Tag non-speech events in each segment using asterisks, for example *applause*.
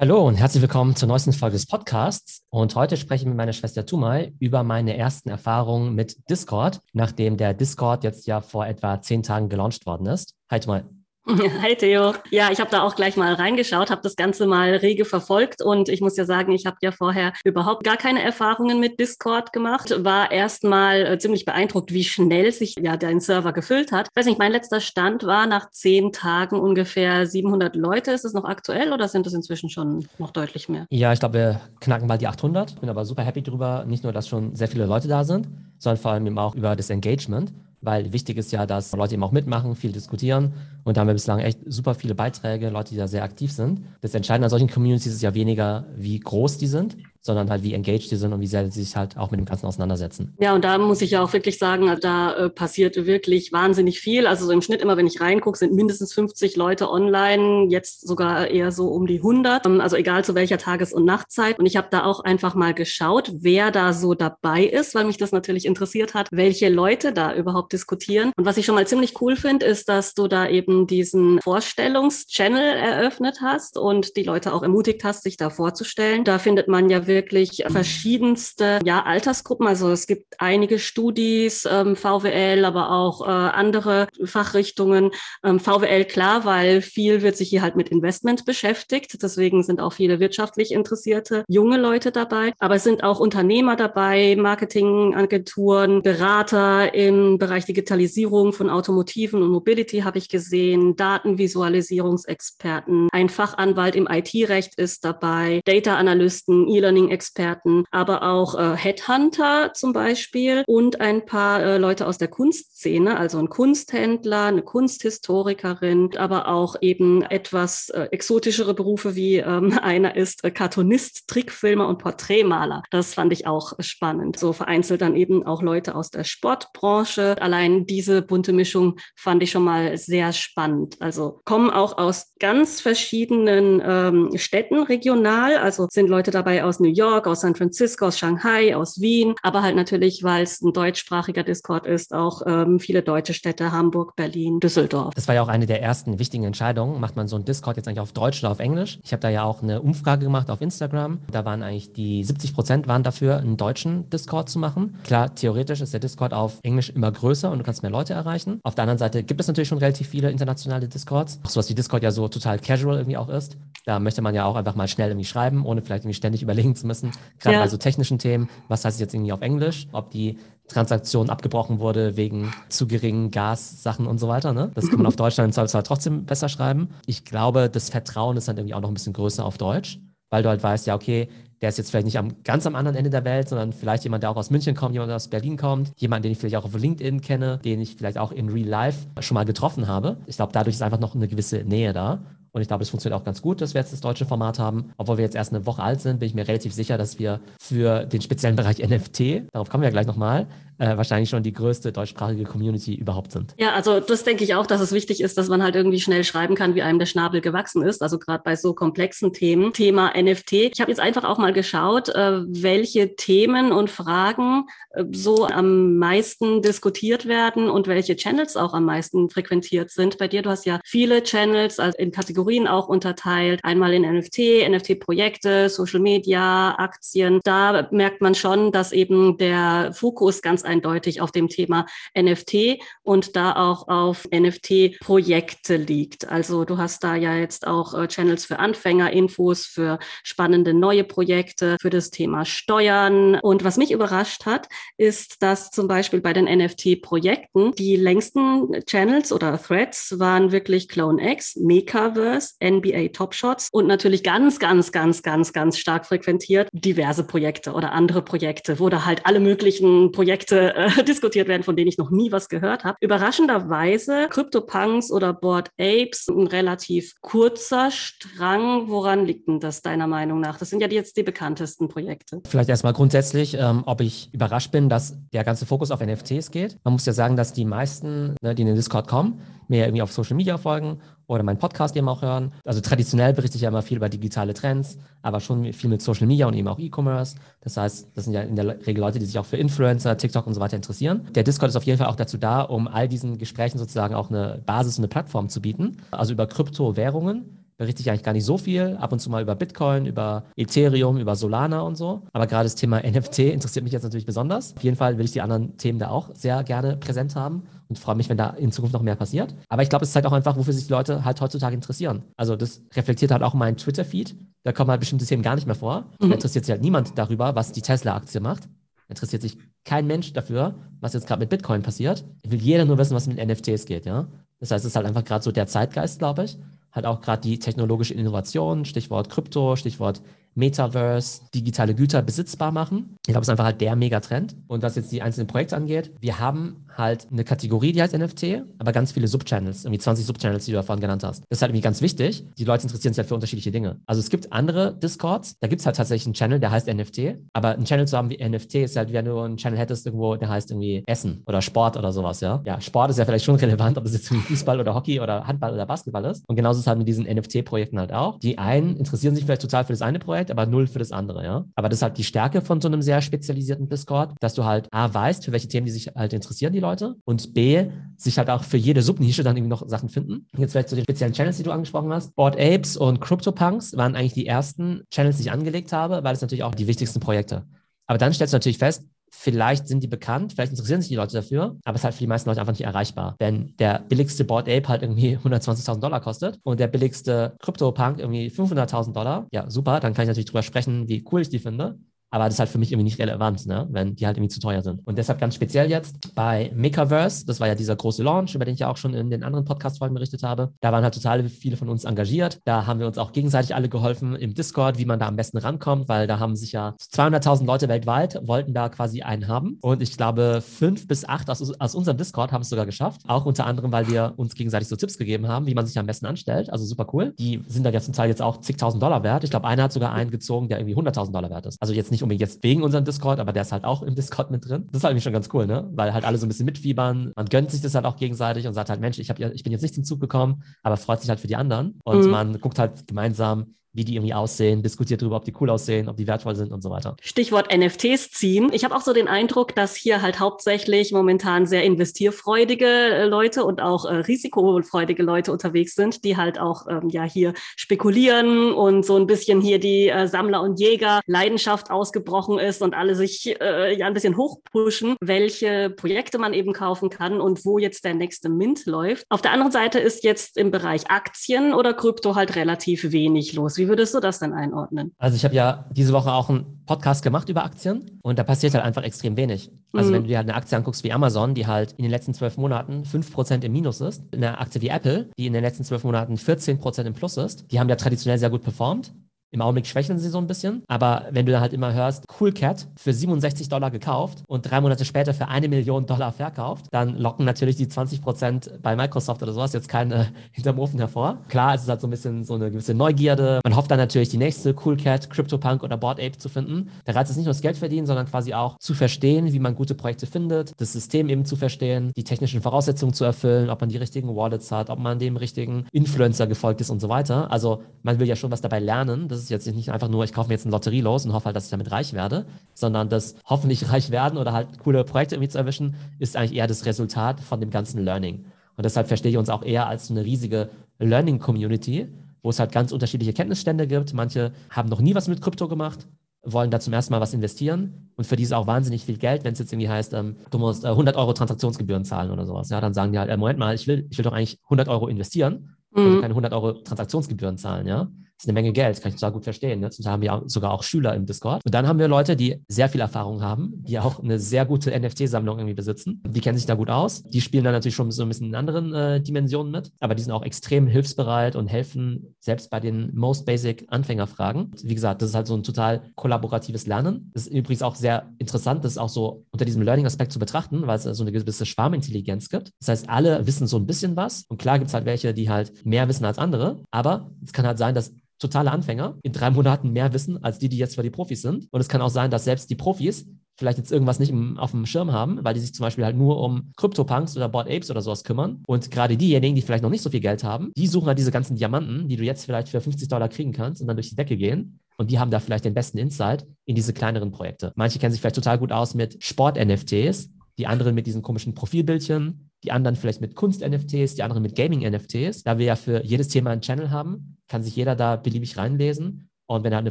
Hallo und herzlich willkommen zur neuesten Folge des Podcasts. Und heute spreche ich mit meiner Schwester Tumai über meine ersten Erfahrungen mit Discord, nachdem der Discord jetzt ja vor etwa zehn Tagen gelauncht worden ist. Hi Tumai. *laughs* Hi Theo. Ja, ich habe da auch gleich mal reingeschaut, habe das Ganze mal rege verfolgt und ich muss ja sagen, ich habe ja vorher überhaupt gar keine Erfahrungen mit Discord gemacht. War erstmal äh, ziemlich beeindruckt, wie schnell sich ja dein Server gefüllt hat. Ich weiß nicht, mein letzter Stand war nach zehn Tagen ungefähr 700 Leute. Ist es noch aktuell oder sind es inzwischen schon noch deutlich mehr? Ja, ich glaube, wir knacken bald die 800. Bin aber super happy drüber. Nicht nur, dass schon sehr viele Leute da sind, sondern vor allem eben auch über das Engagement weil wichtig ist ja, dass Leute eben auch mitmachen, viel diskutieren. Und da haben wir bislang echt super viele Beiträge, Leute, die da sehr aktiv sind. Das Entscheidende an solchen Communities ist ja weniger, wie groß die sind, sondern halt wie engaged die sind und wie sehr sie sich halt auch mit dem Ganzen auseinandersetzen. Ja, und da muss ich ja auch wirklich sagen, da äh, passiert wirklich wahnsinnig viel. Also so im Schnitt immer, wenn ich reingucke, sind mindestens 50 Leute online, jetzt sogar eher so um die 100. Ähm, also egal zu welcher Tages- und Nachtzeit. Und ich habe da auch einfach mal geschaut, wer da so dabei ist, weil mich das natürlich interessiert hat, welche Leute da überhaupt diskutieren. Und was ich schon mal ziemlich cool finde, ist, dass du da eben diesen Vorstellungschannel eröffnet hast und die Leute auch ermutigt hast, sich da vorzustellen. Da findet man ja wirklich verschiedenste ja, Altersgruppen. Also es gibt einige Studis, ähm, VWL, aber auch äh, andere Fachrichtungen. Ähm, VWL klar, weil viel wird sich hier halt mit Investment beschäftigt. Deswegen sind auch viele wirtschaftlich interessierte junge Leute dabei. Aber es sind auch Unternehmer dabei, Marketingagenturen, Berater im Bereich Digitalisierung von Automotiven und Mobility habe ich gesehen, Datenvisualisierungsexperten, ein Fachanwalt im IT-Recht ist dabei, Data-Analysten, E-Learning Marketing-Experten, aber auch äh, Headhunter zum Beispiel und ein paar äh, Leute aus der Kunstszene, also ein Kunsthändler, eine Kunsthistorikerin, aber auch eben etwas äh, exotischere Berufe wie ähm, *laughs* einer ist äh, Cartoonist, Trickfilmer und Porträtmaler. Das fand ich auch spannend. So vereinzelt dann eben auch Leute aus der Sportbranche. Allein diese bunte Mischung fand ich schon mal sehr spannend. Also kommen auch aus ganz verschiedenen ähm, Städten regional. Also sind Leute dabei aus New New York, aus San Francisco, aus Shanghai, aus Wien, aber halt natürlich, weil es ein deutschsprachiger Discord ist, auch ähm, viele deutsche Städte, Hamburg, Berlin, Düsseldorf. Das war ja auch eine der ersten wichtigen Entscheidungen. Macht man so ein Discord jetzt eigentlich auf Deutsch oder auf Englisch? Ich habe da ja auch eine Umfrage gemacht auf Instagram. Da waren eigentlich die 70 Prozent waren dafür, einen deutschen Discord zu machen. Klar, theoretisch ist der Discord auf Englisch immer größer und du kannst mehr Leute erreichen. Auf der anderen Seite gibt es natürlich schon relativ viele internationale Discords. Auch sowas wie Discord ja so total casual irgendwie auch ist. Da möchte man ja auch einfach mal schnell irgendwie schreiben, ohne vielleicht irgendwie ständig überlegen zu müssen, gerade ja. bei so technischen Themen, was heißt es jetzt irgendwie auf Englisch, ob die Transaktion abgebrochen wurde wegen zu geringen Gassachen und so weiter. Ne? Das kann man auf Deutschland im Zweifelsfall trotzdem besser schreiben. Ich glaube, das Vertrauen ist dann irgendwie auch noch ein bisschen größer auf Deutsch, weil du halt weißt, ja, okay, der ist jetzt vielleicht nicht am, ganz am anderen Ende der Welt, sondern vielleicht jemand, der auch aus München kommt, jemand, der aus Berlin kommt, jemand, den ich vielleicht auch auf LinkedIn kenne, den ich vielleicht auch in Real Life schon mal getroffen habe. Ich glaube, dadurch ist einfach noch eine gewisse Nähe da. Und ich glaube, es funktioniert auch ganz gut, dass wir jetzt das deutsche Format haben. Obwohl wir jetzt erst eine Woche alt sind, bin ich mir relativ sicher, dass wir für den speziellen Bereich NFT, darauf kommen wir ja gleich nochmal, äh, wahrscheinlich schon die größte deutschsprachige Community überhaupt sind. Ja, also das denke ich auch, dass es wichtig ist, dass man halt irgendwie schnell schreiben kann, wie einem der Schnabel gewachsen ist. Also gerade bei so komplexen Themen. Thema NFT. Ich habe jetzt einfach auch mal geschaut, äh, welche Themen und Fragen äh, so am meisten diskutiert werden und welche Channels auch am meisten frequentiert sind. Bei dir, du hast ja viele Channels also in Kategorien auch unterteilt. Einmal in NFT, NFT-Projekte, Social Media, Aktien. Da merkt man schon, dass eben der Fokus ganz eindeutig auf dem Thema NFT und da auch auf NFT-Projekte liegt. Also du hast da ja jetzt auch äh, Channels für Anfänger, Infos für spannende neue Projekte, für das Thema Steuern. Und was mich überrascht hat, ist, dass zum Beispiel bei den NFT-Projekten die längsten Channels oder Threads waren wirklich CloneX, Mekaverse, NBA Top Shots und natürlich ganz, ganz, ganz, ganz, ganz stark frequentiert diverse Projekte oder andere Projekte, wo da halt alle möglichen Projekte äh, *laughs* diskutiert werden, von denen ich noch nie was gehört habe. Überraschenderweise CryptoPunks oder Board Apes ein relativ kurzer Strang. Woran liegt denn das deiner Meinung nach? Das sind ja jetzt die bekanntesten Projekte. Vielleicht erstmal grundsätzlich, ähm, ob ich überrascht bin, dass der ganze Fokus auf NFTs geht. Man muss ja sagen, dass die meisten, ne, die in den Discord kommen, mir irgendwie auf Social Media folgen oder meinen Podcast eben auch hören. Also traditionell berichte ich ja immer viel über digitale Trends, aber schon viel mit Social Media und eben auch E-Commerce. Das heißt, das sind ja in der Regel Leute, die sich auch für Influencer, TikTok und so weiter interessieren. Der Discord ist auf jeden Fall auch dazu da, um all diesen Gesprächen sozusagen auch eine Basis und eine Plattform zu bieten. Also über Kryptowährungen berichte ich eigentlich gar nicht so viel. Ab und zu mal über Bitcoin, über Ethereum, über Solana und so. Aber gerade das Thema *laughs* NFT interessiert mich jetzt natürlich besonders. Auf jeden Fall will ich die anderen Themen da auch sehr gerne präsent haben und freue mich, wenn da in Zukunft noch mehr passiert. Aber ich glaube, es zeigt auch einfach, wofür sich die Leute halt heutzutage interessieren. Also das reflektiert halt auch mein Twitter-Feed. Da kommen halt bestimmte Themen gar nicht mehr vor. Mhm. Da interessiert sich halt niemand darüber, was die Tesla-Aktie macht. Interessiert sich kein Mensch dafür, was jetzt gerade mit Bitcoin passiert. Will jeder nur wissen, was mit NFTs geht, ja. Das heißt, es ist halt einfach gerade so der Zeitgeist, glaube ich. Halt auch gerade die technologische Innovation, Stichwort Krypto, Stichwort Metaverse, digitale Güter besitzbar machen. Ich glaube, es ist einfach halt der Megatrend. Und was jetzt die einzelnen Projekte angeht, wir haben halt eine Kategorie, die heißt NFT, aber ganz viele Subchannels, irgendwie 20 Subchannels, die du davon genannt hast. Das ist halt irgendwie ganz wichtig. Die Leute interessieren sich halt für unterschiedliche Dinge. Also es gibt andere Discords, da gibt es halt tatsächlich einen Channel, der heißt NFT, aber ein Channel zu haben wie NFT ist halt, wenn du einen Channel hättest irgendwo, der heißt irgendwie Essen oder Sport oder sowas, ja. Ja, Sport ist ja vielleicht schon relevant, ob es jetzt Fußball oder Hockey oder Handball oder Basketball ist. Und genauso ist es halt mit diesen NFT-Projekten halt auch. Die einen interessieren sich vielleicht total für das eine Projekt, Projekt, aber null für das andere, ja. Aber das ist halt die Stärke von so einem sehr spezialisierten Discord, dass du halt A, weißt, für welche Themen die sich halt interessieren, die Leute, und B, sich halt auch für jede Subnische dann irgendwie noch Sachen finden. Jetzt vielleicht zu den speziellen Channels, die du angesprochen hast. Board Apes und CryptoPunks waren eigentlich die ersten Channels, die ich angelegt habe, weil es natürlich auch die wichtigsten Projekte. Aber dann stellst du natürlich fest, Vielleicht sind die bekannt, vielleicht interessieren sich die Leute dafür, aber es ist halt für die meisten Leute einfach nicht erreichbar. Wenn der billigste Board Ape halt irgendwie *laughs* 120.000 Dollar kostet und der billigste Crypto-Punk irgendwie 500.000 Dollar, ja, super, dann kann ich natürlich drüber sprechen, wie cool ich die finde. Aber das ist halt für mich irgendwie nicht relevant, ne? wenn die halt irgendwie zu teuer sind. Und deshalb ganz speziell jetzt bei Makerverse, das war ja dieser große Launch, über den ich ja auch schon in den anderen Podcast-Folgen berichtet habe. Da waren halt total viele von uns engagiert. Da haben wir uns auch gegenseitig alle geholfen im Discord, wie man da am besten rankommt, weil da haben sich ja 200.000 Leute weltweit wollten da quasi einen haben. Und ich glaube, fünf bis acht aus, aus unserem Discord haben es sogar geschafft. Auch unter anderem, weil wir uns gegenseitig so Tipps gegeben haben, wie man sich am besten anstellt. Also super cool. Die sind dann ja zum Teil jetzt auch zigtausend Dollar wert. Ich glaube, einer hat sogar einen gezogen, der irgendwie 100.000 Dollar wert ist. Also jetzt nicht nicht unbedingt jetzt wegen unserem Discord, aber der ist halt auch im Discord mit drin. Das ist halt eigentlich schon ganz cool, ne? Weil halt alle so ein bisschen mitfiebern. Man gönnt sich das halt auch gegenseitig und sagt halt, Mensch, ich, hab, ich bin jetzt nicht zum Zug gekommen, aber freut sich halt für die anderen. Und mhm. man guckt halt gemeinsam, wie die irgendwie aussehen, diskutiert darüber, ob die cool aussehen, ob die wertvoll sind und so weiter. Stichwort NFTs ziehen. Ich habe auch so den Eindruck, dass hier halt hauptsächlich momentan sehr investierfreudige äh, Leute und auch äh, risikofreudige Leute unterwegs sind, die halt auch ähm, ja hier spekulieren und so ein bisschen hier die äh, Sammler und Jäger Leidenschaft ausgebrochen ist und alle sich äh, ja ein bisschen hochpushen, welche Projekte man eben kaufen kann und wo jetzt der nächste Mint läuft. Auf der anderen Seite ist jetzt im Bereich Aktien oder Krypto halt relativ wenig los. Wie würdest du das denn einordnen? Also ich habe ja diese Woche auch einen Podcast gemacht über Aktien und da passiert halt einfach extrem wenig. Also mhm. wenn du dir halt eine Aktie anguckst wie Amazon, die halt in den letzten zwölf Monaten 5% im Minus ist, eine Aktie wie Apple, die in den letzten zwölf Monaten 14% im Plus ist, die haben ja traditionell sehr gut performt. Im Augenblick schwächeln sie so ein bisschen. Aber wenn du dann halt immer hörst, Cool Cat für 67 Dollar gekauft und drei Monate später für eine Million Dollar verkauft, dann locken natürlich die 20 Prozent bei Microsoft oder sowas jetzt keine *laughs* hinterm Ofen hervor. Klar, es ist halt so ein bisschen so eine gewisse Neugierde. Man hofft dann natürlich, die nächste Cool Cat, CryptoPunk oder Board Ape zu finden. Der Reiz ist nicht nur das Geld verdienen, sondern quasi auch zu verstehen, wie man gute Projekte findet, das System eben zu verstehen, die technischen Voraussetzungen zu erfüllen, ob man die richtigen Wallets hat, ob man dem richtigen Influencer gefolgt ist und so weiter. Also man will ja schon was dabei lernen. Das ist jetzt nicht einfach nur, ich kaufe mir jetzt eine Lotterie los und hoffe halt, dass ich damit reich werde, sondern das hoffentlich *laughs* reich werden oder halt coole Projekte irgendwie zu erwischen, ist eigentlich eher das Resultat von dem ganzen Learning. Und deshalb verstehe ich uns auch eher als eine riesige Learning-Community, wo es halt ganz unterschiedliche Kenntnisstände gibt. Manche haben noch nie was mit Krypto gemacht, wollen da zum ersten Mal was investieren und für die ist auch wahnsinnig viel Geld, wenn es jetzt irgendwie heißt, ähm, du musst äh, 100 Euro Transaktionsgebühren zahlen oder sowas. Ja, dann sagen die halt, äh, Moment mal, ich will, ich will doch eigentlich 100 Euro investieren, mhm. keine 100 Euro Transaktionsgebühren zahlen, ja ist eine Menge Geld, kann ich total gut verstehen. Ne? Zum Teil haben wir sogar auch Schüler im Discord. Und dann haben wir Leute, die sehr viel Erfahrung haben, die auch eine sehr gute NFT-Sammlung irgendwie besitzen. Die kennen sich da gut aus. Die spielen dann natürlich schon so ein bisschen in anderen äh, Dimensionen mit, aber die sind auch extrem hilfsbereit und helfen selbst bei den most basic Anfängerfragen. Wie gesagt, das ist halt so ein total kollaboratives Lernen. Das ist übrigens auch sehr interessant, das auch so unter diesem Learning-Aspekt zu betrachten, weil es so eine gewisse Schwarmintelligenz gibt. Das heißt, alle wissen so ein bisschen was und klar gibt es halt welche, die halt mehr wissen als andere, aber es kann halt sein, dass totale Anfänger in drei Monaten mehr wissen als die, die jetzt zwar die Profis sind. Und es kann auch sein, dass selbst die Profis vielleicht jetzt irgendwas nicht im, auf dem Schirm haben, weil die sich zum Beispiel halt nur um CryptoPunks oder Board Apes oder sowas kümmern. Und gerade diejenigen, die vielleicht noch nicht so viel Geld haben, die suchen halt diese ganzen Diamanten, die du jetzt vielleicht für 50 Dollar kriegen kannst und dann durch die Decke gehen. Und die haben da vielleicht den besten Insight in diese kleineren Projekte. Manche kennen sich vielleicht total gut aus mit Sport-NFTs, die anderen mit diesen komischen Profilbildchen die anderen vielleicht mit Kunst-NFTs, die anderen mit Gaming-NFTs. Da wir ja für jedes Thema einen Channel haben, kann sich jeder da beliebig reinlesen und wenn er eine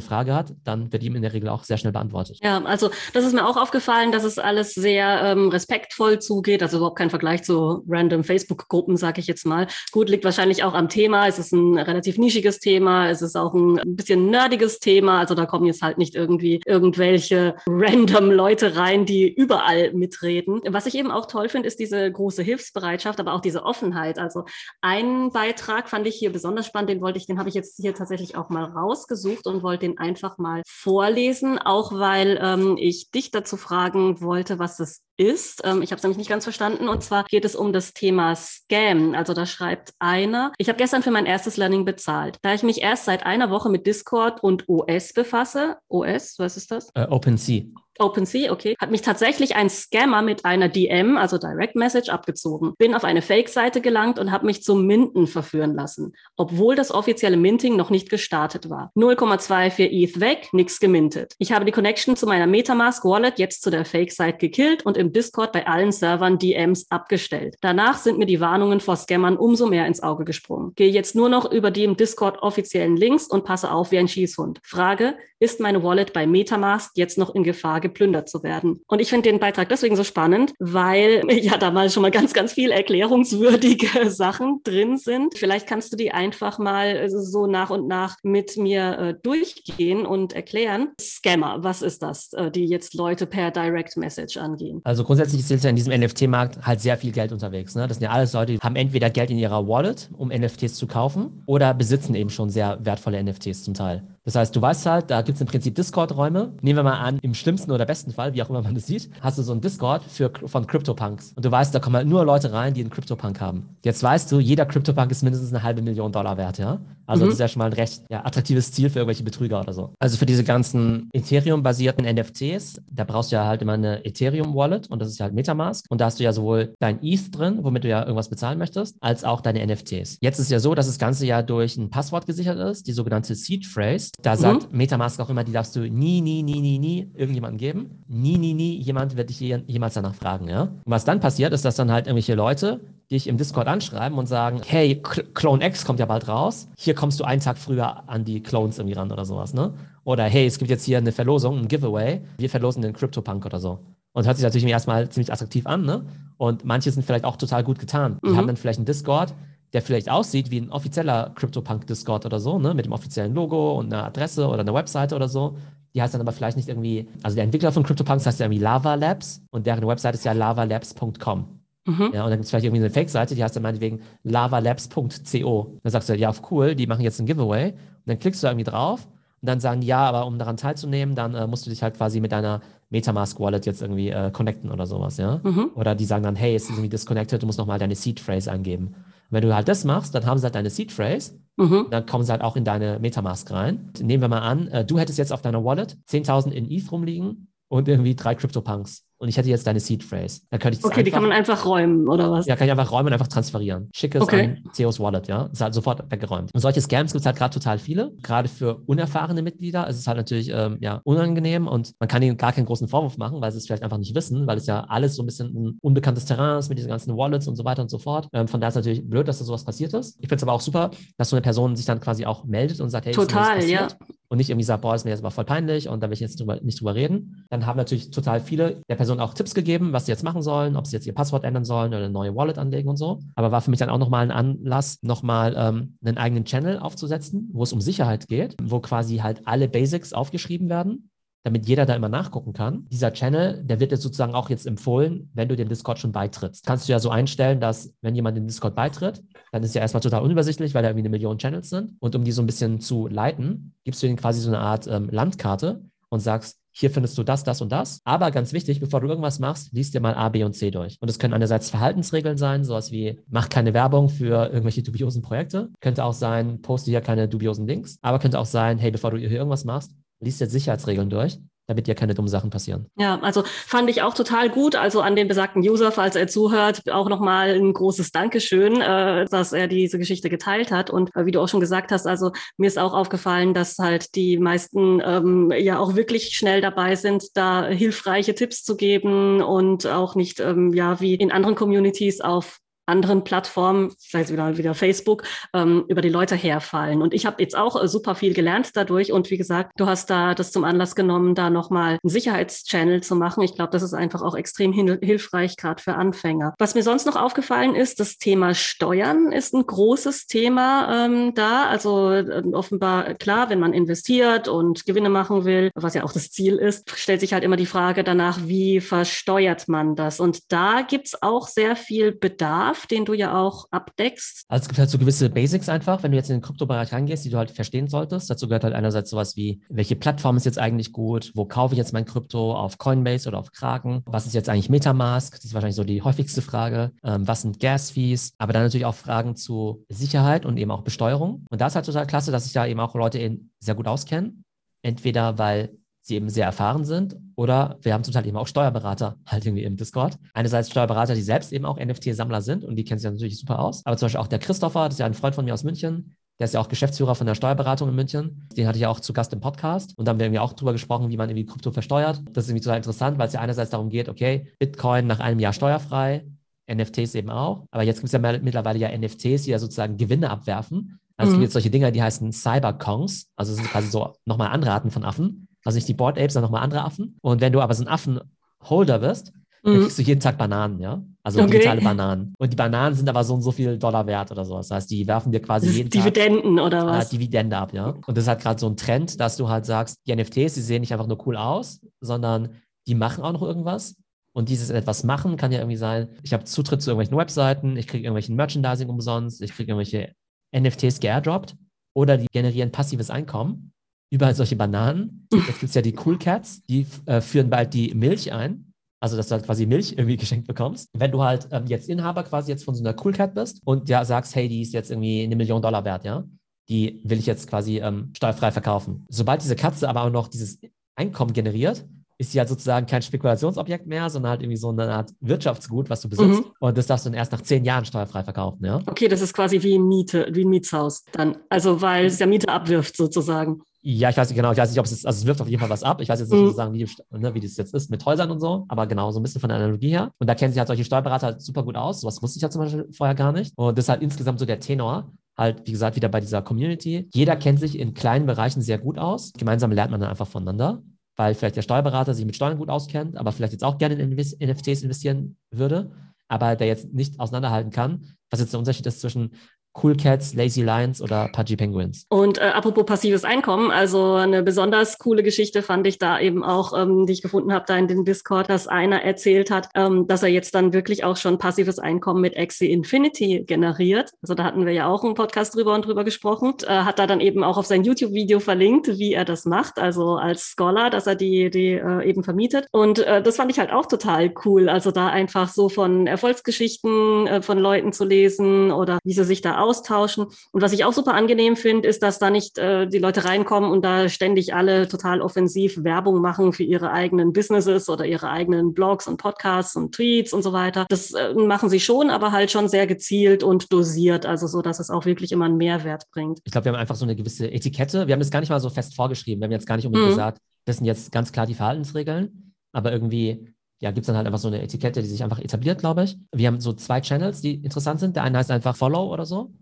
Frage hat, dann wird ihm in der Regel auch sehr schnell beantwortet. Ja, also das ist mir auch aufgefallen, dass es alles sehr ähm, respektvoll zugeht. Also überhaupt kein Vergleich zu random Facebook-Gruppen, sage ich jetzt mal. Gut, liegt wahrscheinlich auch am Thema. Es ist ein relativ nischiges Thema. Es ist auch ein bisschen nerdiges Thema. Also da kommen jetzt halt nicht irgendwie irgendwelche random Leute rein, die überall mitreden. Was ich eben auch toll finde, ist diese große Hilfsbereitschaft, aber auch diese Offenheit. Also einen Beitrag fand ich hier besonders spannend. Den wollte ich, den habe ich jetzt hier tatsächlich auch mal rausgesucht und wollte ihn einfach mal vorlesen, auch weil ähm, ich dich dazu fragen wollte, was es ist. Ähm, ich habe es nämlich nicht ganz verstanden. Und zwar geht es um das Thema Scam. Also da schreibt einer, ich habe gestern für mein erstes Learning bezahlt. Da ich mich erst seit einer Woche mit Discord und OS befasse, OS, was ist das? Äh, OpenSea. OpenSea, okay, hat mich tatsächlich ein Scammer mit einer DM, also Direct Message, abgezogen. Bin auf eine Fake-Seite gelangt und habe mich zum Minten verführen lassen, obwohl das offizielle Minting noch nicht gestartet war. 0,24 ETH weg, nichts gemintet. Ich habe die Connection zu meiner Metamask Wallet jetzt zu der Fake-Site gekillt und im Discord bei allen Servern DMs abgestellt. Danach sind mir die Warnungen vor Scammern umso mehr ins Auge gesprungen. Gehe jetzt nur noch über die im Discord offiziellen Links und passe auf wie ein Schießhund. Frage, ist meine Wallet bei Metamask jetzt noch in Gefahr, geplündert zu werden? Und ich finde den Beitrag deswegen so spannend, weil *laughs* ja da mal schon mal ganz, ganz viel erklärungswürdige *laughs* Sachen drin sind. Vielleicht kannst du die einfach mal so nach und nach mit mir äh, durchgehen und erklären. Scammer, was ist das, äh, die jetzt Leute per Direct Message angehen? Also grundsätzlich ist ja in diesem NFT-Markt halt sehr viel Geld unterwegs. Ne? Das sind ja alles Leute, die haben entweder Geld in ihrer Wallet, um NFTs zu kaufen, oder besitzen eben schon sehr wertvolle NFTs zum Teil. Das heißt, du weißt halt, da gibt es im Prinzip Discord-Räume. Nehmen wir mal an, im schlimmsten oder besten Fall, wie auch immer man das sieht, hast du so ein Discord für, von CryptoPunks. Und du weißt, da kommen halt nur Leute rein, die einen CryptoPunk haben. Jetzt weißt du, jeder CryptoPunk ist mindestens eine halbe Million Dollar wert, ja? Also mhm. das ist ja schon mal ein recht ja, attraktives Ziel für irgendwelche Betrüger oder so. Also für diese ganzen Ethereum-basierten NFTs, da brauchst du ja halt immer eine Ethereum-Wallet und das ist ja halt Metamask. Und da hast du ja sowohl dein ETH drin, womit du ja irgendwas bezahlen möchtest, als auch deine NFTs. Jetzt ist ja so, dass das Ganze ja durch ein Passwort gesichert ist, die sogenannte Seed Phrase. Da sagt mhm. Metamask auch immer, die darfst du nie, nie, nie, nie, nie irgendjemandem geben. Nie, nie, nie, jemand wird dich jemals danach fragen, ja. Und was dann passiert, ist, dass dann halt irgendwelche Leute dich im Discord anschreiben und sagen, hey, Clone X kommt ja bald raus, hier kommst du einen Tag früher an die Clones irgendwie ran oder sowas, ne? Oder hey, es gibt jetzt hier eine Verlosung, ein Giveaway, wir verlosen den CryptoPunk oder so. Und hört sich natürlich erstmal ziemlich attraktiv an, ne? Und manche sind vielleicht auch total gut getan. Die mhm. haben dann vielleicht einen Discord, der vielleicht aussieht wie ein offizieller CryptoPunk-Discord oder so, ne, mit dem offiziellen Logo und einer Adresse oder einer Webseite oder so. Die heißt dann aber vielleicht nicht irgendwie, also der Entwickler von CryptoPunks heißt ja irgendwie Lava Labs und deren Website ist ja lavalabs.com. Mhm. Ja, und dann gibt es vielleicht irgendwie eine Fake-Seite, die heißt dann meinetwegen lavalabs.co. Dann sagst du, ja, cool, die machen jetzt ein Giveaway. Und dann klickst du irgendwie drauf und dann sagen ja, aber um daran teilzunehmen, dann äh, musst du dich halt quasi mit deiner Metamask-Wallet jetzt irgendwie äh, connecten oder sowas, ja. Mhm. Oder die sagen dann, hey, es ist irgendwie disconnected, du musst nochmal deine Seed-Phrase eingeben wenn du halt das machst, dann haben sie halt deine Seed Phrase. Mhm. Dann kommen sie halt auch in deine Metamask rein. Nehmen wir mal an, äh, du hättest jetzt auf deiner Wallet 10.000 in ETH rumliegen und irgendwie drei CryptoPunks und ich hätte jetzt deine Seed Phrase. Dann könnte ich Okay, einfach, die kann man einfach räumen, oder was? Ja, kann ich einfach räumen und einfach transferieren. Schicke es okay. an Theos Wallet, ja. Ist halt sofort weggeräumt. Und solche Scams gibt es halt gerade total viele. Gerade für unerfahrene Mitglieder ist es halt natürlich ähm, ja, unangenehm und man kann ihnen gar keinen großen Vorwurf machen, weil sie es vielleicht einfach nicht wissen, weil es ja alles so ein bisschen ein unbekanntes Terrain ist mit diesen ganzen Wallets und so weiter und so fort. Ähm, von daher ist es natürlich blöd, dass da sowas passiert ist. Ich finde es aber auch super, dass so eine Person sich dann quasi auch meldet und sagt, hey, total, ist ja. Und nicht irgendwie sagt, boah, ist mir jetzt aber voll peinlich und da will ich jetzt drüber, nicht drüber reden. Dann haben natürlich total viele der Person auch Tipps gegeben, was sie jetzt machen sollen, ob sie jetzt ihr Passwort ändern sollen oder eine neue Wallet anlegen und so. Aber war für mich dann auch nochmal ein Anlass, nochmal ähm, einen eigenen Channel aufzusetzen, wo es um Sicherheit geht, wo quasi halt alle Basics aufgeschrieben werden damit jeder da immer nachgucken kann. Dieser Channel, der wird jetzt sozusagen auch jetzt empfohlen, wenn du dem Discord schon beitrittst. Kannst du ja so einstellen, dass wenn jemand dem Discord beitritt, dann ist ja erstmal total unübersichtlich, weil da irgendwie eine Million Channels sind. Und um die so ein bisschen zu leiten, gibst du ihnen quasi so eine Art ähm, Landkarte und sagst, hier findest du das, das und das. Aber ganz wichtig, bevor du irgendwas machst, liest dir mal A, B und C durch. Und es können einerseits Verhaltensregeln sein, sowas wie, mach keine Werbung für irgendwelche dubiosen Projekte. Könnte auch sein, poste hier keine dubiosen Links. Aber könnte auch sein, hey, bevor du hier irgendwas machst, liest dir Sicherheitsregeln durch. damit dir keine dummen Sachen passieren. Ja, also fand ich auch total gut. Also an den besagten User, falls er zuhört, auch nochmal ein großes Dankeschön, äh, dass er diese Geschichte geteilt hat. Und äh, wie du auch schon gesagt hast, also mir ist auch aufgefallen, dass halt die meisten ähm, ja auch wirklich schnell dabei sind, da hilfreiche Tipps zu geben und auch nicht ähm, ja wie in anderen Communities auf anderen Plattformen, sei es wieder, wieder Facebook, ähm, über die Leute herfallen. Und ich habe jetzt auch äh, super viel gelernt dadurch. Und wie gesagt, du hast da das zum Anlass genommen, da nochmal einen Sicherheitschannel zu machen. Ich glaube, das ist einfach auch extrem hilfreich, gerade für Anfänger. Was mir sonst noch aufgefallen ist, das Thema Steuern ist ein großes Thema ähm, da. Also äh, offenbar, klar, wenn man investiert und Gewinne machen will, was ja auch das Ziel ist, stellt sich halt immer die Frage danach, wie versteuert man das? Und da gibt's auch sehr viel Bedarf Bedarf, den du ja auch abdeckst? Also es gibt halt so gewisse Basics einfach, wenn du jetzt in den Kryptobereich reingehst, die du halt verstehen solltest. Dazu gehört halt einerseits sowas wie, welche Plattform ist jetzt eigentlich gut? Wo kaufe ich jetzt mein Krypto? Auf Coinbase oder auf Kraken? Was ist jetzt eigentlich Metamask? Das ist wahrscheinlich so die häufigste Frage. Ähm, was sind Gas-Fees? Aber dann natürlich auch Fragen zu Sicherheit und eben auch Besteuerung. Und da ist halt total klasse, dass sich da eben auch Leute eben sehr gut auskennen. Entweder weil die eben sehr erfahren sind. Oder wir haben zum Teil eben auch Steuerberater halt irgendwie im Discord. Einerseits Steuerberater, die selbst eben auch NFT-Sammler sind und die kennen sich ja natürlich super aus. Aber zum Beispiel auch der Christopher, das ist ja ein Freund von mir aus München. Der ist ja auch Geschäftsführer von der Steuerberatung in München. Den hatte ich ja auch zu Gast im Podcast. Und da haben wir irgendwie auch drüber gesprochen, wie man irgendwie Krypto versteuert. Das ist irgendwie total interessant, weil es ja einerseits darum geht, okay, Bitcoin nach einem Jahr steuerfrei, NFTs eben auch. Aber jetzt gibt es ja mittlerweile ja NFTs, die ja sozusagen Gewinne abwerfen. Also mhm. es gibt jetzt solche Dinger, die heißen Cyberkongs. Also es sind quasi so nochmal andere Arten von Affen. Also nicht die Board Apes, sondern nochmal andere Affen. Und wenn du aber so ein Affenholder bist, mhm. dann kriegst du jeden Tag Bananen, ja? Also okay. digitale Bananen. Und die Bananen sind aber so und so viel Dollar wert oder so. Das heißt, die werfen dir quasi jeden Dividenden Tag, oder was? Äh, Dividende ab, ja. Und das ist halt gerade so ein Trend, dass du halt sagst, die NFTs, die sehen nicht einfach nur cool aus, sondern die machen auch noch irgendwas. Und dieses etwas machen kann ja irgendwie sein, ich habe Zutritt zu irgendwelchen Webseiten, ich kriege irgendwelchen Merchandising umsonst, ich kriege irgendwelche NFTs geairdroppt oder die generieren passives Einkommen überall solche Bananen. *laughs* Jetzt gibt es ja die Cool Cats, die äh, führen bald die Milch ein. Also, dass du halt quasi Milch irgendwie *laughs* geschenkt bekommst. Wenn du halt ähm, jetzt Inhaber quasi jetzt von so einer Cool Cat bist und ja sagst, hey, die ist jetzt irgendwie eine Million Dollar wert, ja, die will ich jetzt quasi ähm, steuerfrei verkaufen. Sobald diese Katze aber auch noch dieses Einkommen generiert, ist sie halt sozusagen kein Spekulationsobjekt mehr, sondern halt irgendwie so eine Art Wirtschaftsgut, was du besitzt. Mhm. Und das darfst du dann erst nach zehn Jahren steuerfrei verkaufen, ja? Okay, das ist quasi wie ein Miete, wie ein Mietshaus dann. Also, weil es ja Miete abwirft sozusagen. Ja, ich weiß nicht genau, ich weiß nicht, ob es ist, also es wirft auf jeden Fall was ab. Ich weiß jetzt nicht mhm. sozusagen, wie, ne, wie das jetzt ist mit Häusern und so, aber genau, so ein bisschen von der Analogie her. Und da kennen sich halt solche Steuerberater halt super gut aus. Sowas wusste ich ja zum Beispiel vorher gar nicht. Und das ist halt insgesamt so der Tenor. Halt, wie gesagt, wieder bei dieser Community. Jeder kennt sich in kleinen Bereichen sehr gut aus. Gemeinsam lernt man dann einfach voneinander weil vielleicht der Steuerberater sich mit Steuern gut auskennt, aber vielleicht jetzt auch gerne in NFTs investieren würde, aber der jetzt nicht auseinanderhalten kann, was jetzt der Unterschied ist zwischen Cool Cats, Lazy Lions oder Pudgy Penguins. Und äh, apropos passives Einkommen, also eine besonders coole Geschichte fand ich da eben auch, ähm, die ich gefunden habe da in dem Discord, dass einer erzählt hat, ähm, dass er jetzt dann wirklich auch schon passives Einkommen mit Axie Infinity generiert. Also da hatten wir ja auch einen Podcast drüber und drüber gesprochen. Und, äh, hat da dann eben auch auf sein YouTube-Video verlinkt, wie er das macht, also als Scholar, dass er die, die äh, eben vermietet. Und äh, das fand ich halt auch total cool. Also da einfach so von Erfolgsgeschichten äh, von Leuten zu lesen oder wie sie sich da austauschen. Und was ich auch super angenehm finde, ist, dass da nicht äh, die Leute reinkommen und da ständig alle total offensiv Werbung machen für ihre eigenen Businesses oder ihre eigenen Blogs und Podcasts und Tweets und so weiter. Das äh, machen sie schon, aber halt schon sehr gezielt und dosiert, also so, dass es auch wirklich immer einen Mehrwert bringt. Ich glaube, wir haben einfach so eine gewisse Etikette. Wir haben das gar nicht mal so fest vorgeschrieben. Wir haben jetzt gar nicht unbedingt mhm. gesagt, das sind jetzt ganz klar die Verhaltensregeln, aber irgendwie ja, gibt es dann halt einfach so eine Etikette, die sich einfach etabliert, glaube ich. Wir haben so zwei Channels, die interessant sind. Der eine heißt einfach Follow oder so,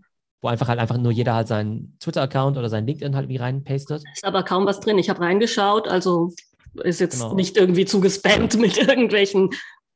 wo einfach halt einfach nur jeder halt seinen Twitter-Account oder seinen LinkedIn halt wie reinpastet. Ist aber kaum was drin. Ich habe reingeschaut, also ist jetzt genau. nicht irgendwie zugespammt mit *laughs* irgendwelchen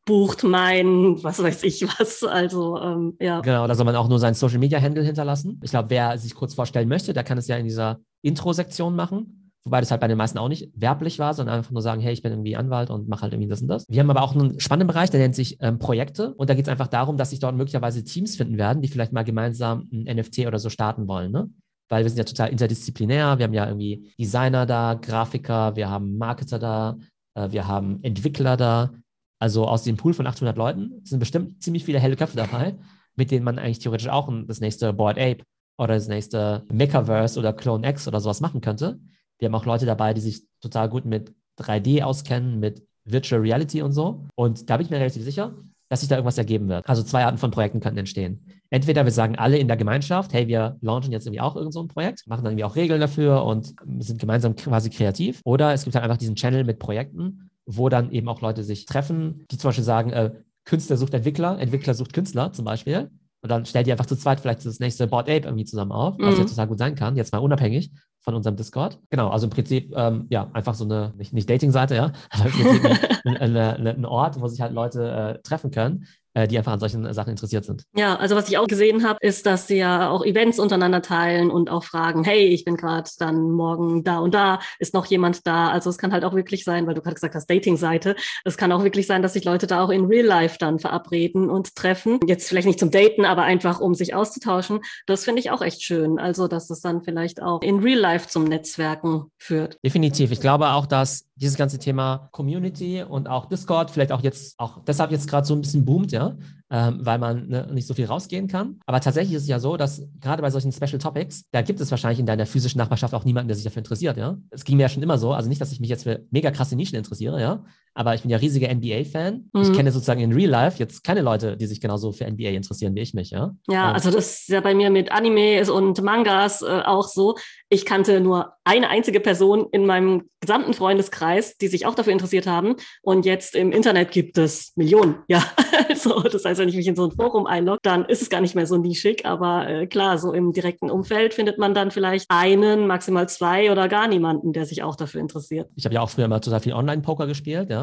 bucht mein, was weiß ich was. Also, ähm, ja. Genau, da soll man auch nur seinen Social Media Handle hinterlassen. Ich glaube, wer sich kurz vorstellen möchte, der kann es ja in dieser Intro-Sektion machen. Wobei das halt bei den meisten auch nicht werblich war, sondern einfach nur sagen, hey, ich bin irgendwie Anwalt und mache halt irgendwie das und das. Wir haben aber auch einen spannenden Bereich, der nennt sich ähm, Projekte. Und da geht es einfach darum, dass sich dort möglicherweise Teams finden werden, die vielleicht mal gemeinsam ein NFT oder so starten wollen. Ne? Weil wir sind ja total interdisziplinär. Wir haben ja irgendwie Designer da, Grafiker, wir haben Marketer da, äh, wir haben Entwickler da. Also aus dem Pool von 800 Leuten sind bestimmt ziemlich viele helle Köpfe dabei, mit denen man eigentlich theoretisch auch das nächste Board Ape oder das nächste Mechaverse oder Clone X oder sowas machen könnte. Wir haben auch Leute dabei, die sich total gut mit 3D auskennen, mit Virtual Reality und so. Und da bin ich mir relativ sicher, dass sich da irgendwas ergeben wird. Also zwei Arten von Projekten könnten entstehen. Entweder wir sagen alle in der Gemeinschaft, hey, wir launchen jetzt irgendwie auch irgend so ein Projekt, machen dann irgendwie auch Regeln dafür und sind gemeinsam quasi kreativ. Oder es gibt halt einfach diesen Channel mit Projekten, wo dann eben auch Leute sich treffen, die zum Beispiel sagen, äh, Künstler sucht Entwickler, Entwickler sucht Künstler zum Beispiel. Und dann stellt die einfach zu zweit vielleicht das nächste Board Ape irgendwie zusammen auf, was mhm. ja total gut sein kann, jetzt mal unabhängig von unserem Discord. Genau, also im Prinzip, ähm, ja, einfach so eine, nicht, nicht Dating-Seite, ja, *laughs* aber im Prinzip ein, ein, ein, ein Ort, wo sich halt Leute äh, treffen können, die einfach an solchen Sachen interessiert sind. Ja, also was ich auch gesehen habe, ist, dass sie ja auch Events untereinander teilen und auch fragen, hey, ich bin gerade dann morgen da und da, ist noch jemand da? Also es kann halt auch wirklich sein, weil du gerade gesagt hast, Dating-Seite, es kann auch wirklich sein, dass sich Leute da auch in Real Life dann verabreden und treffen. Jetzt vielleicht nicht zum Daten, aber einfach um sich auszutauschen. Das finde ich auch echt schön. Also, dass es dann vielleicht auch in Real Life zum Netzwerken führt. Definitiv. Ich glaube auch, dass dieses ganze Thema Community und auch Discord vielleicht auch jetzt auch deshalb jetzt gerade so ein bisschen boomt, ja, ähm, weil man ne, nicht so viel rausgehen kann. Aber tatsächlich ist es ja so, dass gerade bei solchen Special Topics, da gibt es wahrscheinlich in deiner physischen Nachbarschaft auch niemanden, der sich dafür interessiert, ja. Es ging mir ja schon immer so, also nicht, dass ich mich jetzt für mega krasse Nischen interessiere, ja, aber ich bin ja riesiger NBA-Fan. Mhm. Ich kenne sozusagen in Real Life jetzt keine Leute, die sich genauso für NBA interessieren wie ich mich, ja. Ja, also das ist ja bei mir mit Animes und Mangas äh, auch so. Ich kannte nur eine einzige Person in meinem gesamten Freundeskreis, die sich auch dafür interessiert haben. Und jetzt im Internet gibt es Millionen. *laughs* Ja, also das heißt, wenn ich mich in so ein Forum einlogge, dann ist es gar nicht mehr so nischig. Aber äh, klar, so im direkten Umfeld findet man dann vielleicht einen, maximal zwei oder gar niemanden, der sich auch dafür interessiert. Ich habe ja auch früher mal total viel Online-Poker gespielt, ja.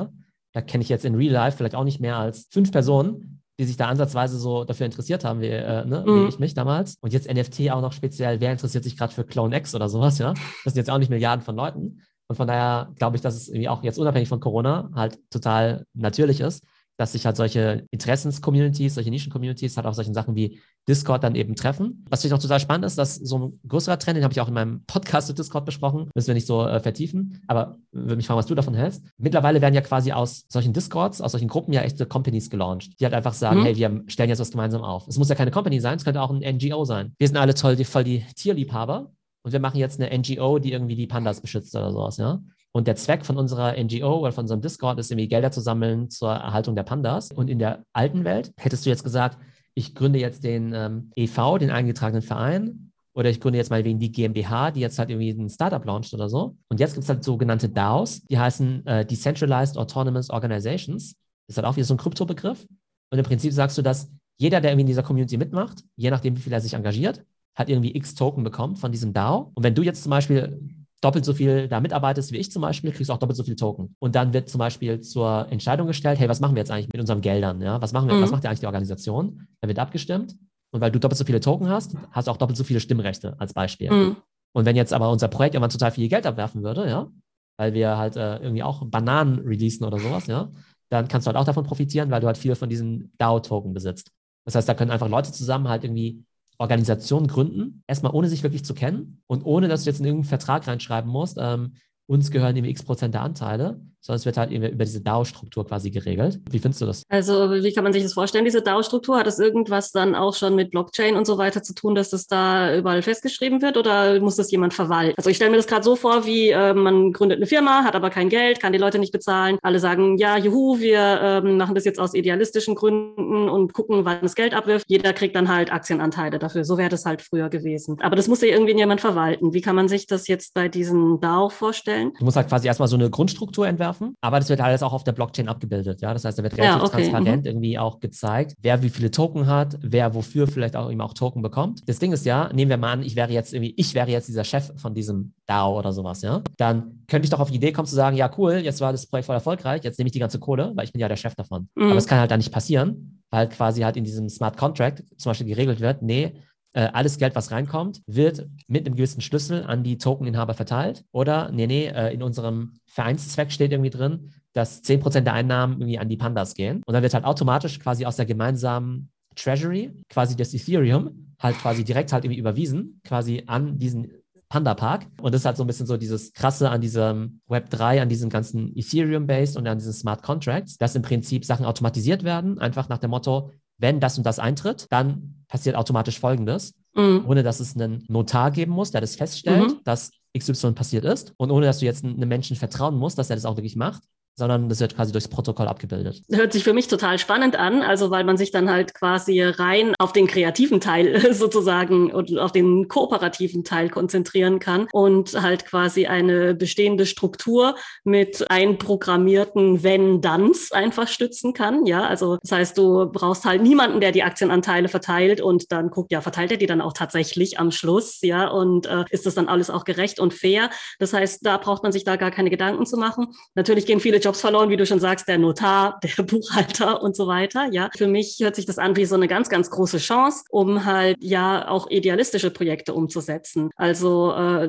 Da kenne ich jetzt in Real Life vielleicht auch nicht mehr als fünf Personen, die sich da ansatzweise so dafür interessiert haben, wie, äh, ne, mhm. wie ich mich damals. Und jetzt NFT auch noch speziell, wer interessiert sich gerade für Clone X oder sowas, ja? Das sind jetzt auch nicht Milliarden von Leuten. Und von daher glaube ich, dass es irgendwie auch jetzt unabhängig von Corona halt total natürlich ist, dass sich halt solche Interessens-Communities, solche Nischen-Communities halt auf solchen Sachen wie Discord dann eben treffen. Was vielleicht noch total spannend ist, dass so ein größerer Trend, den habe ich auch in meinem Podcast mit Discord besprochen, müssen wir nicht so äh, vertiefen, aber würde mich fragen, was du davon hältst. Mittlerweile werden ja quasi aus solchen Discords, aus solchen Gruppen ja echte Companies gelauncht, die halt einfach sagen, mhm. hey, wir stellen jetzt was gemeinsam auf. Es muss ja keine Company sein, es könnte auch ein NGO sein. Wir sind alle toll, die, voll die Tierliebhaber und wir machen jetzt eine NGO, die irgendwie die Pandas beschützt oder sowas, ja. Und der Zweck von unserer NGO oder von unserem Discord ist irgendwie Gelder zu sammeln zur Erhaltung der Pandas. Und in der alten Welt hättest du jetzt gesagt, ich gründe jetzt den ähm, EV, den eingetragenen Verein, oder ich gründe jetzt mal wegen die GmbH, die jetzt halt irgendwie ein Startup launcht oder so. Und jetzt gibt es halt sogenannte DAOs, die heißen äh, Decentralized Autonomous Organizations. Das ist halt auch wieder so ein Kryptobegriff. Und im Prinzip sagst du, dass jeder, der irgendwie in dieser Community mitmacht, je nachdem, wie viel er sich engagiert, hat irgendwie x Token bekommt von diesem DAO. Und wenn du jetzt zum Beispiel doppelt so viel da mitarbeitest wie ich zum Beispiel, kriegst du auch doppelt so viel Token. Und dann wird zum Beispiel zur Entscheidung gestellt, hey, was machen wir jetzt eigentlich mit unseren Geldern? Ja? Was machen wir, mhm. was macht ja eigentlich die Organisation? Dann wird abgestimmt. Und weil du doppelt so viele Token hast, hast du auch doppelt so viele Stimmrechte als Beispiel. Mhm. Und wenn jetzt aber unser Projekt irgendwann total viel Geld abwerfen würde, ja, weil wir halt äh, irgendwie auch Bananen releasen oder sowas, ja, dann kannst du halt auch davon profitieren, weil du halt viel von diesen DAO-Token besitzt. Das heißt, da können einfach Leute zusammen halt irgendwie Organisation gründen, erstmal ohne sich wirklich zu kennen und ohne, dass du jetzt in irgendeinen Vertrag reinschreiben musst, ähm, uns gehören eben x Prozent der Anteile, sondern es wird halt über diese DAO-Struktur quasi geregelt. Wie findest du das? Also wie kann man sich das vorstellen, diese DAO-Struktur? Hat das irgendwas dann auch schon mit Blockchain und so weiter zu tun, dass das da überall festgeschrieben wird oder muss das jemand verwalten? Also ich stelle mir das gerade so vor, wie äh, man gründet eine Firma, hat aber kein Geld, kann die Leute nicht bezahlen. Alle sagen, ja, juhu, wir ähm, machen das jetzt aus idealistischen Gründen und gucken, wann das Geld abwirft. Jeder kriegt dann halt Aktienanteile dafür. So wäre das halt früher gewesen. Aber das muss ja irgendwie jemand verwalten. Wie kann man sich das jetzt bei diesen DAO vorstellen? Du musst halt quasi erstmal so eine Grundstruktur entwerfen entwerfen, aber das wird alles auch auf der Blockchain abgebildet. Ja, das heißt, da wird relativ ja, okay. transparent mhm. irgendwie auch gezeigt, wer wie viele Token hat, wer wofür vielleicht auch immer auch Token bekommt. Das Ding ist ja, nehmen wir mal an, ich wäre jetzt irgendwie, ich wäre jetzt dieser Chef von diesem DAO oder sowas, ja, dann könnte ich doch auf die Idee kommen zu sagen, ja cool, jetzt war das Projekt voll erfolgreich, jetzt nehme ich die ganze Kohle, weil ich bin ja der Chef davon. Mhm. Aber es kann halt da nicht passieren, weil quasi halt in diesem Smart Contract zum Beispiel geregelt wird, nee, äh, alles Geld, was reinkommt, wird mit einem gewissen Schlüssel an die Tokeninhaber verteilt. Oder, nee, nee, äh, in unserem Vereinszweck steht irgendwie drin, dass 10% der Einnahmen irgendwie an die Pandas gehen. Und dann wird halt automatisch quasi aus der gemeinsamen Treasury, quasi das Ethereum, halt quasi direkt halt irgendwie überwiesen, quasi an diesen Panda Park. Und das ist halt so ein bisschen so dieses Krasse an diesem Web 3, an diesem ganzen Ethereum-Based und an diesen Smart Contracts, dass im Prinzip Sachen automatisiert werden, einfach nach dem Motto, wenn das und das eintritt, dann passiert automatisch Folgendes. mhm. ohne dass es einen Notar geben muss, der das feststellt, mhm. dass XY passiert ist und ohne dass du jetzt einem Menschen vertrauen musst, dass er das auch wirklich macht, sondern das wird quasi durchs Protokoll abgebildet. Hört sich für mich total spannend an, also weil man sich dann halt quasi rein auf den kreativen Teil *laughs* sozusagen und auf den kooperativen Teil konzentrieren kann und halt quasi eine bestehende Struktur mit einprogrammierten Wenn-Danns einfach stützen kann. Ja, also das heißt, du brauchst halt niemanden, der die Aktienanteile verteilt und dann guckt, ja, verteilt er die dann auch tatsächlich am Schluss, ja, und äh, ist das dann alles auch gerecht und fair? Das heißt, da braucht man sich da gar keine Gedanken zu machen. Natürlich gehen viele Jobs verloren, wie du schon sagst, der Notar, *laughs* der Buchhalter und so weiter. Ja, für mich hört sich das an wie so eine ganz, ganz große Chance, um halt ja auch idealistische Projekte umzusetzen. Also äh,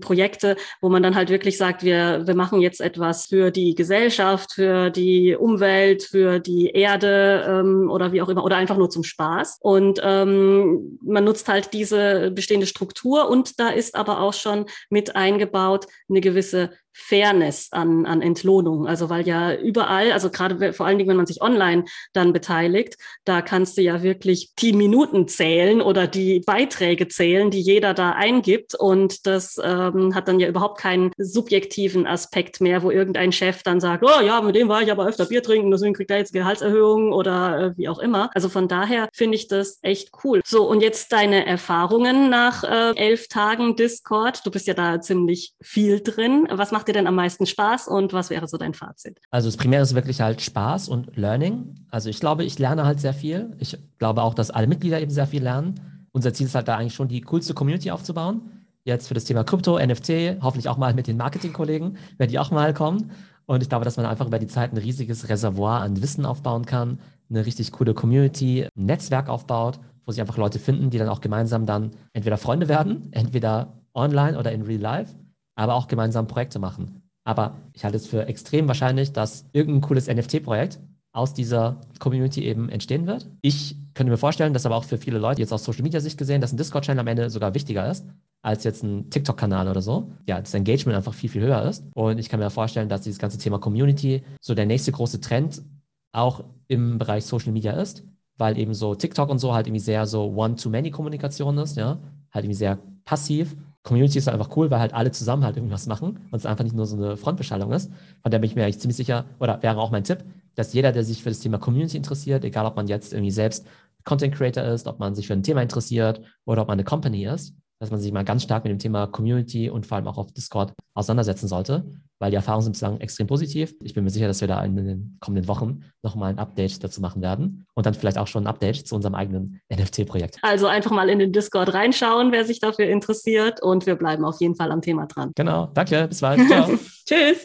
Projekte, wo man dann halt wirklich sagt, wir, wir machen jetzt etwas für die Gesellschaft, für die Umwelt, für die Erde ähm, oder wie auch immer, oder einfach nur zum Spaß. Und ähm, man nutzt halt diese bestehende Struktur und da ist aber auch schon mit eingebaut eine gewisse Fairness an, an Entlohnung. Also weil ja überall, also gerade vor allen Dingen, wenn man sich online dann beteiligt, da kannst du ja wirklich die Minuten zählen oder die Beiträge zählen, die jeder da eingibt. Und das ähm, hat dann ja überhaupt keinen subjektiven Aspekt mehr, wo irgendein Chef dann sagt, oh ja, mit dem war ich aber öfter Bier trinken, deswegen kriegt er jetzt Gehaltserhöhung oder äh, wie auch immer. Also von daher finde ich das echt cool. So, und jetzt deine Erfahrungen nach äh, elf Tagen Discord. Du bist ja da ziemlich viel drin. Was macht dir denn am meisten Spaß und was wäre so dein Fazit? Also das Primäre ist wirklich halt Spaß und Learning. Also ich glaube, ich lerne halt sehr viel. Ich glaube auch, dass alle Mitglieder eben sehr viel lernen. Unser Ziel ist halt da eigentlich schon die coolste Community aufzubauen. Jetzt für das Thema Krypto, NFT, hoffentlich auch mal mit den Marketingkollegen, wenn die auch mal kommen. Und ich glaube, dass man einfach über die Zeit ein riesiges Reservoir an Wissen aufbauen kann, eine richtig coole Community, ein Netzwerk aufbaut, wo sich einfach Leute finden, die dann auch gemeinsam dann entweder Freunde werden, entweder online oder in real life aber auch gemeinsam Projekte machen. Aber ich halte es für extrem wahrscheinlich, dass irgendein cooles NFT-Projekt aus dieser Community eben entstehen wird. Ich könnte mir vorstellen, dass aber auch für viele Leute jetzt aus Social Media Sicht gesehen, dass ein Discord-Channel am Ende sogar wichtiger ist als jetzt ein TikTok-Kanal oder so. Ja, das Engagement einfach viel, viel höher ist. Und ich kann mir vorstellen, dass dieses ganze Thema Community so der nächste große Trend auch im Bereich Social Media ist, weil eben so TikTok und so halt irgendwie sehr so One-to-Many-Kommunikation ist, ja, halt irgendwie sehr passiv Community ist halt einfach cool, weil halt alle zusammen halt irgendwas machen und es einfach nicht nur so eine Frontbeschallung ist. Von der bin ich mir eigentlich ziemlich sicher, oder wäre auch mein Tipp, dass jeder, der sich für das Thema Community interessiert, egal ob man jetzt irgendwie selbst Content Creator ist, ob man sich für ein Thema interessiert oder ob man eine Company ist, dass man sich mal ganz stark mit dem Thema Community und vor allem auch auf Discord auseinandersetzen sollte, weil die Erfahrungen sind bislang extrem positiv. Ich bin mir sicher, dass wir da in den kommenden Wochen nochmal ein Update dazu machen werden und dann vielleicht auch schon ein Update zu unserem eigenen NFT-Projekt. Also einfach mal in den Discord reinschauen, wer sich dafür interessiert und wir bleiben auf jeden Fall am Thema dran. Genau, danke, bis bald. Ciao. *laughs* Tschüss.